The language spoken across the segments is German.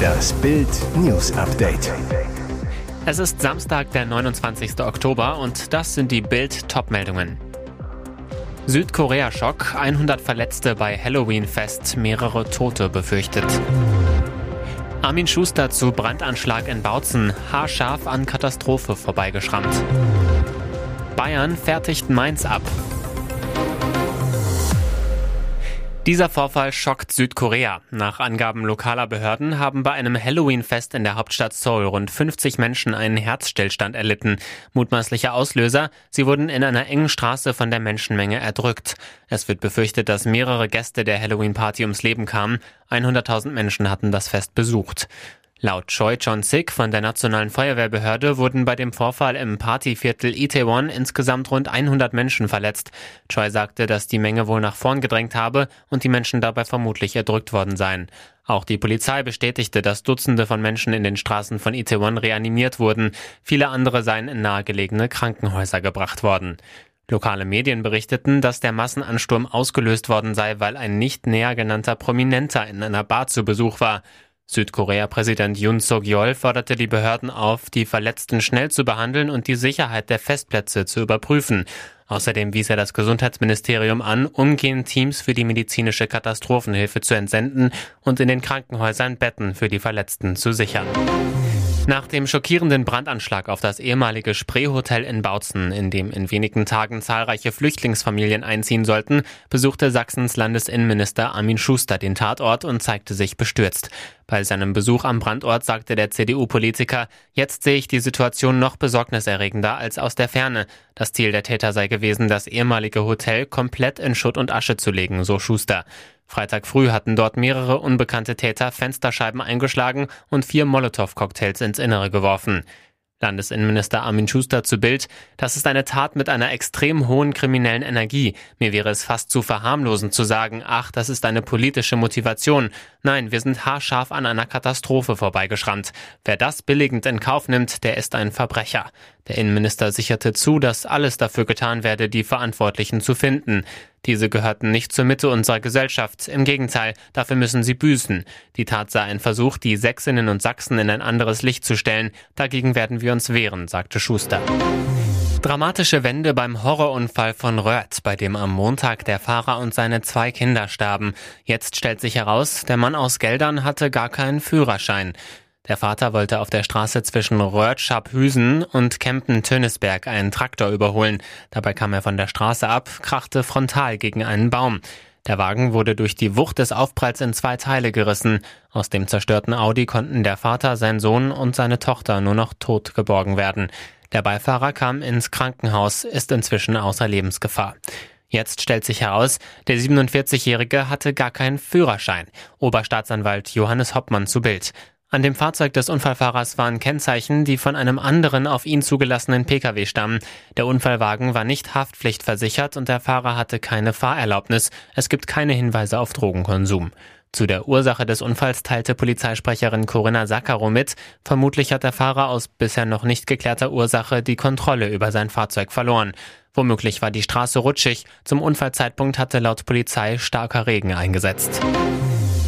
Das Bild News Update. Es ist Samstag, der 29. Oktober und das sind die Bild Topmeldungen. Südkorea-Schock, 100 Verletzte bei Halloween-Fest, mehrere Tote befürchtet. Armin Schuster zu Brandanschlag in Bautzen, haarscharf an Katastrophe vorbeigeschrammt. Bayern fertigt Mainz ab. Dieser Vorfall schockt Südkorea. Nach Angaben lokaler Behörden haben bei einem Halloween-Fest in der Hauptstadt Seoul rund 50 Menschen einen Herzstillstand erlitten. Mutmaßlicher Auslöser, sie wurden in einer engen Straße von der Menschenmenge erdrückt. Es wird befürchtet, dass mehrere Gäste der Halloween-Party ums Leben kamen. 100.000 Menschen hatten das Fest besucht. Laut Choi Chon-sik von der Nationalen Feuerwehrbehörde wurden bei dem Vorfall im Partyviertel Itaewon insgesamt rund 100 Menschen verletzt. Choi sagte, dass die Menge wohl nach vorn gedrängt habe und die Menschen dabei vermutlich erdrückt worden seien. Auch die Polizei bestätigte, dass Dutzende von Menschen in den Straßen von Itaewon reanimiert wurden. Viele andere seien in nahegelegene Krankenhäuser gebracht worden. Lokale Medien berichteten, dass der Massenansturm ausgelöst worden sei, weil ein nicht näher genannter Prominenter in einer Bar zu Besuch war. Südkorea-Präsident Yoon Suk-yeol forderte die Behörden auf, die Verletzten schnell zu behandeln und die Sicherheit der Festplätze zu überprüfen. Außerdem wies er das Gesundheitsministerium an, umgehend Teams für die medizinische Katastrophenhilfe zu entsenden und in den Krankenhäusern Betten für die Verletzten zu sichern. Nach dem schockierenden Brandanschlag auf das ehemalige Spreehotel in Bautzen, in dem in wenigen Tagen zahlreiche Flüchtlingsfamilien einziehen sollten, besuchte Sachsens Landesinnenminister Armin Schuster den Tatort und zeigte sich bestürzt. Bei seinem Besuch am Brandort sagte der CDU-Politiker, jetzt sehe ich die Situation noch besorgniserregender als aus der Ferne. Das Ziel der Täter sei gewesen, das ehemalige Hotel komplett in Schutt und Asche zu legen, so Schuster. Freitag früh hatten dort mehrere unbekannte Täter Fensterscheiben eingeschlagen und vier Molotow-Cocktails ins Innere geworfen. Landesinnenminister Armin Schuster zu Bild, das ist eine Tat mit einer extrem hohen kriminellen Energie. Mir wäre es fast zu verharmlosen zu sagen, ach, das ist eine politische Motivation. Nein, wir sind haarscharf an einer Katastrophe vorbeigeschrammt. Wer das billigend in Kauf nimmt, der ist ein Verbrecher. Der Innenminister sicherte zu, dass alles dafür getan werde, die Verantwortlichen zu finden. Diese gehörten nicht zur Mitte unserer Gesellschaft. Im Gegenteil, dafür müssen sie büßen. Die Tat sei ein Versuch, die Sächsinnen und Sachsen in ein anderes Licht zu stellen. Dagegen werden wir uns wehren, sagte Schuster. Dramatische Wende beim Horrorunfall von Röhrt, bei dem am Montag der Fahrer und seine zwei Kinder starben. Jetzt stellt sich heraus, der Mann aus Geldern hatte gar keinen Führerschein. Der Vater wollte auf der Straße zwischen Röhrtschap-Hüsen und Kempen-Tönisberg einen Traktor überholen. Dabei kam er von der Straße ab, krachte frontal gegen einen Baum. Der Wagen wurde durch die Wucht des Aufpralls in zwei Teile gerissen. Aus dem zerstörten Audi konnten der Vater, sein Sohn und seine Tochter nur noch tot geborgen werden. Der Beifahrer kam ins Krankenhaus, ist inzwischen außer Lebensgefahr. Jetzt stellt sich heraus, der 47-Jährige hatte gar keinen Führerschein. Oberstaatsanwalt Johannes Hoppmann zu Bild. An dem Fahrzeug des Unfallfahrers waren Kennzeichen, die von einem anderen auf ihn zugelassenen Pkw stammen. Der Unfallwagen war nicht haftpflichtversichert und der Fahrer hatte keine Fahrerlaubnis. Es gibt keine Hinweise auf Drogenkonsum. Zu der Ursache des Unfalls teilte Polizeisprecherin Corinna Saccaro mit, vermutlich hat der Fahrer aus bisher noch nicht geklärter Ursache die Kontrolle über sein Fahrzeug verloren. Womöglich war die Straße rutschig. Zum Unfallzeitpunkt hatte laut Polizei starker Regen eingesetzt.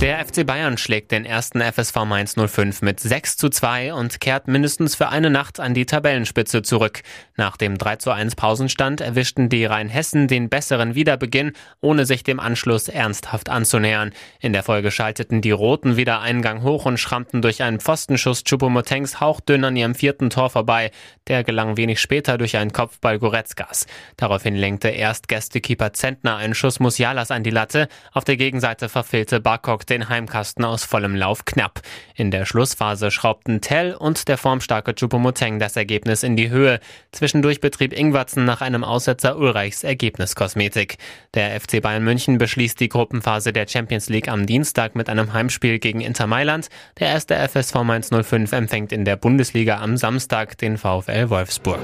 Der FC Bayern schlägt den ersten FSV Mainz 05 mit 6 zu 2 und kehrt mindestens für eine Nacht an die Tabellenspitze zurück. Nach dem 3 zu 1 Pausenstand erwischten die Rheinhessen den besseren Wiederbeginn, ohne sich dem Anschluss ernsthaft anzunähern. In der Folge schalteten die Roten wieder Eingang hoch und schrammten durch einen Pfostenschuss Chupomotengs hauchdünn an ihrem vierten Tor vorbei. Der gelang wenig später durch einen Kopfball Goretzkas. Daraufhin lenkte erst Gästekeeper Zentner einen Schuss Musialas an die Latte. Auf der Gegenseite verfehlte Barkok den Heimkasten aus vollem Lauf knapp. In der Schlussphase schraubten Tell und der formstarke Chupomoteng das Ergebnis in die Höhe. Zwischendurch betrieb Ingwatzen nach einem Aussetzer Ulreichs Ergebniskosmetik. Der FC Bayern München beschließt die Gruppenphase der Champions League am Dienstag mit einem Heimspiel gegen Inter Mailand. Der erste FSV Mainz 05 empfängt in der Bundesliga am Samstag den VfL Wolfsburg.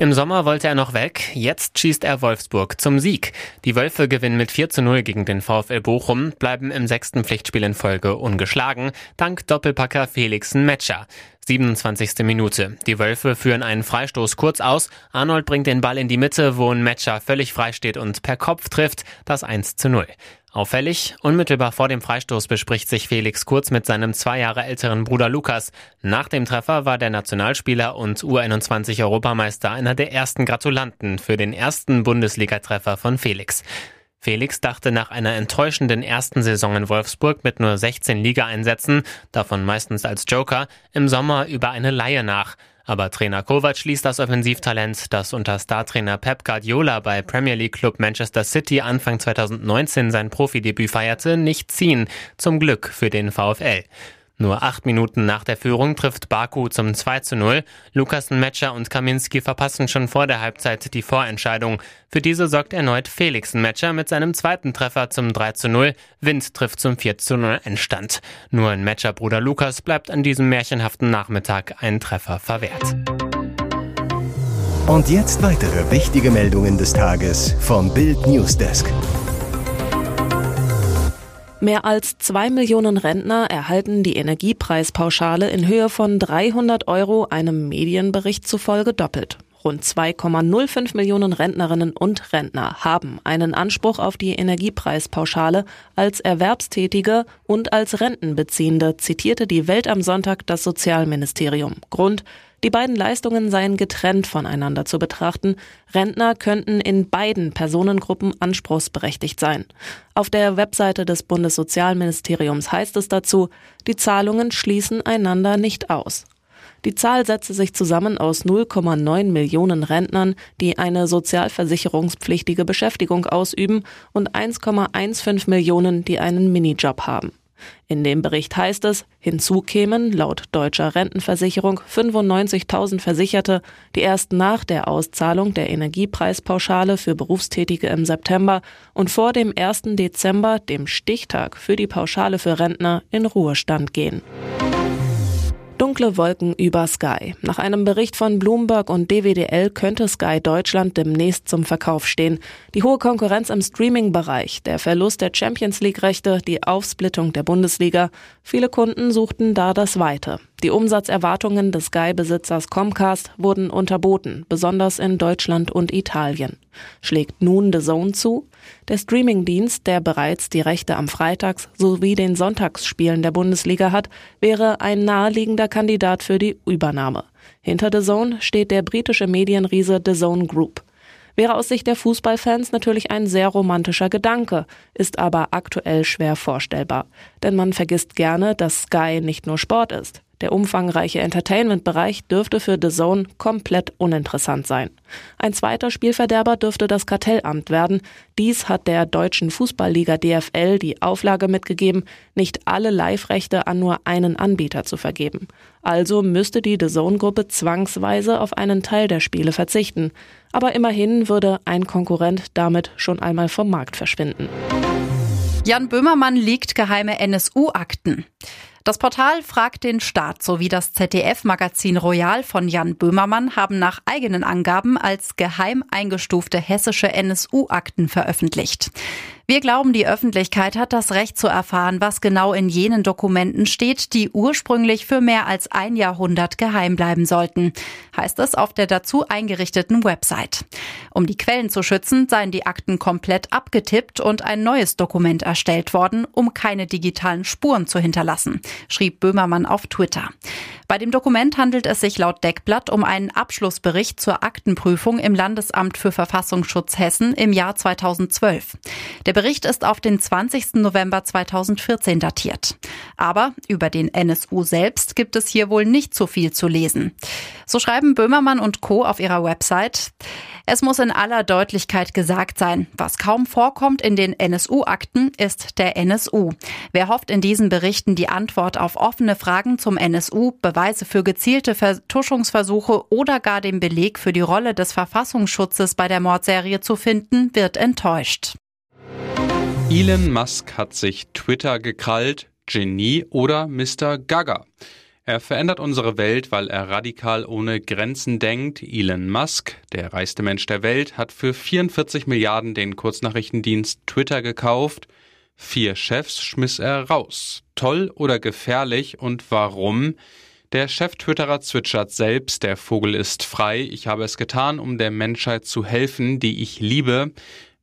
Im Sommer wollte er noch weg, jetzt schießt er Wolfsburg zum Sieg. Die Wölfe gewinnen mit 4 zu 0 gegen den VfL Bochum, bleiben im sechsten Pflichtspiel in Folge ungeschlagen, dank Doppelpacker Felixen Metscher. 27. Minute. Die Wölfe führen einen Freistoß kurz aus. Arnold bringt den Ball in die Mitte, wo ein Matcher völlig frei steht und per Kopf trifft. Das 1 zu 0. Auffällig, unmittelbar vor dem Freistoß bespricht sich Felix Kurz mit seinem zwei Jahre älteren Bruder Lukas. Nach dem Treffer war der Nationalspieler und U21-Europameister einer der ersten Gratulanten für den ersten Bundesligatreffer von Felix. Felix dachte nach einer enttäuschenden ersten Saison in Wolfsburg mit nur 16 Ligaeinsätzen, davon meistens als Joker, im Sommer über eine Laie nach. Aber Trainer Kovac schließt das Offensivtalent, das unter Startrainer Pep Guardiola bei Premier League Club Manchester City Anfang 2019 sein Profidebüt feierte, nicht ziehen. Zum Glück für den VfL. Nur acht Minuten nach der Führung trifft Baku zum 2 zu 0. Lukas Metscher und Kaminski verpassen schon vor der Halbzeit die Vorentscheidung. Für diese sorgt erneut Felix Metscher mit seinem zweiten Treffer zum 3 zu 0. Wind trifft zum 4 zu 0 Endstand. Nur in Metscher Bruder Lukas bleibt an diesem märchenhaften Nachmittag ein Treffer verwehrt. Und jetzt weitere wichtige Meldungen des Tages vom Bild Newsdesk. Mehr als zwei Millionen Rentner erhalten die Energiepreispauschale in Höhe von 300 Euro einem Medienbericht zufolge doppelt. Rund 2,05 Millionen Rentnerinnen und Rentner haben einen Anspruch auf die Energiepreispauschale als Erwerbstätige und als Rentenbeziehende, zitierte die Welt am Sonntag das Sozialministerium. Grund die beiden Leistungen seien getrennt voneinander zu betrachten. Rentner könnten in beiden Personengruppen anspruchsberechtigt sein. Auf der Webseite des Bundessozialministeriums heißt es dazu, die Zahlungen schließen einander nicht aus. Die Zahl setze sich zusammen aus 0,9 Millionen Rentnern, die eine sozialversicherungspflichtige Beschäftigung ausüben, und 1,15 Millionen, die einen Minijob haben. In dem Bericht heißt es, hinzu kämen laut deutscher Rentenversicherung 95.000 Versicherte, die erst nach der Auszahlung der Energiepreispauschale für Berufstätige im September und vor dem 1. Dezember, dem Stichtag für die Pauschale für Rentner, in Ruhestand gehen. Dunkle Wolken über Sky. Nach einem Bericht von Bloomberg und DWDL könnte Sky Deutschland demnächst zum Verkauf stehen. Die hohe Konkurrenz im Streaming-Bereich, der Verlust der Champions League-Rechte, die Aufsplittung der Bundesliga. Viele Kunden suchten da das Weite. Die Umsatzerwartungen des Sky-Besitzers Comcast wurden unterboten, besonders in Deutschland und Italien. Schlägt nun The Zone zu? Der Streamingdienst, der bereits die Rechte am Freitags- sowie den Sonntagsspielen der Bundesliga hat, wäre ein naheliegender Kandidat für die Übernahme. Hinter The Zone steht der britische Medienriese The Zone Group. Wäre aus Sicht der Fußballfans natürlich ein sehr romantischer Gedanke, ist aber aktuell schwer vorstellbar. Denn man vergisst gerne, dass Sky nicht nur Sport ist. Der umfangreiche Entertainment-Bereich dürfte für The Zone komplett uninteressant sein. Ein zweiter Spielverderber dürfte das Kartellamt werden. Dies hat der deutschen Fußballliga DFL die Auflage mitgegeben, nicht alle Live-Rechte an nur einen Anbieter zu vergeben. Also müsste die The Zone-Gruppe zwangsweise auf einen Teil der Spiele verzichten. Aber immerhin würde ein Konkurrent damit schon einmal vom Markt verschwinden. Jan Böhmermann liegt geheime NSU-Akten. Das Portal Fragt den Staat sowie das ZDF-Magazin Royal von Jan Böhmermann haben nach eigenen Angaben als geheim eingestufte hessische NSU-Akten veröffentlicht. Wir glauben, die Öffentlichkeit hat das Recht zu erfahren, was genau in jenen Dokumenten steht, die ursprünglich für mehr als ein Jahrhundert geheim bleiben sollten, heißt es auf der dazu eingerichteten Website. Um die Quellen zu schützen, seien die Akten komplett abgetippt und ein neues Dokument erstellt worden, um keine digitalen Spuren zu hinterlassen, schrieb Böhmermann auf Twitter. Bei dem Dokument handelt es sich laut Deckblatt um einen Abschlussbericht zur Aktenprüfung im Landesamt für Verfassungsschutz Hessen im Jahr 2012. Der Bericht ist auf den 20. November 2014 datiert. Aber über den NSU selbst gibt es hier wohl nicht so viel zu lesen. So schreiben Böhmermann und Co. auf ihrer Website. Es muss in aller Deutlichkeit gesagt sein, was kaum vorkommt in den NSU-Akten, ist der NSU. Wer hofft in diesen Berichten die Antwort auf offene Fragen zum NSU, Beweise für gezielte Vertuschungsversuche oder gar den Beleg für die Rolle des Verfassungsschutzes bei der Mordserie zu finden, wird enttäuscht. Elon Musk hat sich Twitter gekrallt, Genie oder Mr. Gaga. Er verändert unsere Welt, weil er radikal ohne Grenzen denkt. Elon Musk, der reichste Mensch der Welt, hat für 44 Milliarden den Kurznachrichtendienst Twitter gekauft. Vier Chefs schmiss er raus. Toll oder gefährlich und warum? Der Chef-Twitterer zwitschert selbst, der Vogel ist frei. Ich habe es getan, um der Menschheit zu helfen, die ich liebe.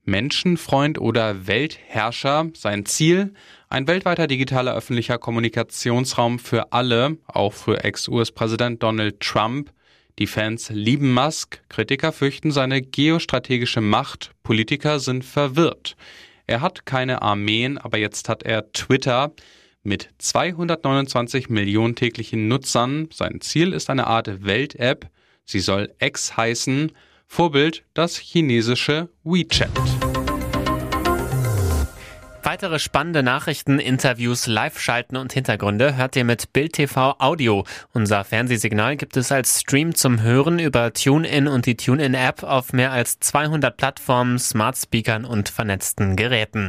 Menschenfreund oder Weltherrscher. Sein Ziel? Ein weltweiter digitaler öffentlicher Kommunikationsraum für alle, auch für Ex-US-Präsident Donald Trump. Die Fans lieben Musk, Kritiker fürchten seine geostrategische Macht, Politiker sind verwirrt. Er hat keine Armeen, aber jetzt hat er Twitter mit 229 Millionen täglichen Nutzern. Sein Ziel ist eine Art Welt-App. Sie soll X heißen. Vorbild das chinesische WeChat. Weitere spannende Nachrichten, Interviews, Live-Schalten und Hintergründe hört ihr mit Bild TV Audio. Unser Fernsehsignal gibt es als Stream zum Hören über TuneIn und die TuneIn-App auf mehr als 200 Plattformen, Smart Speakern und vernetzten Geräten.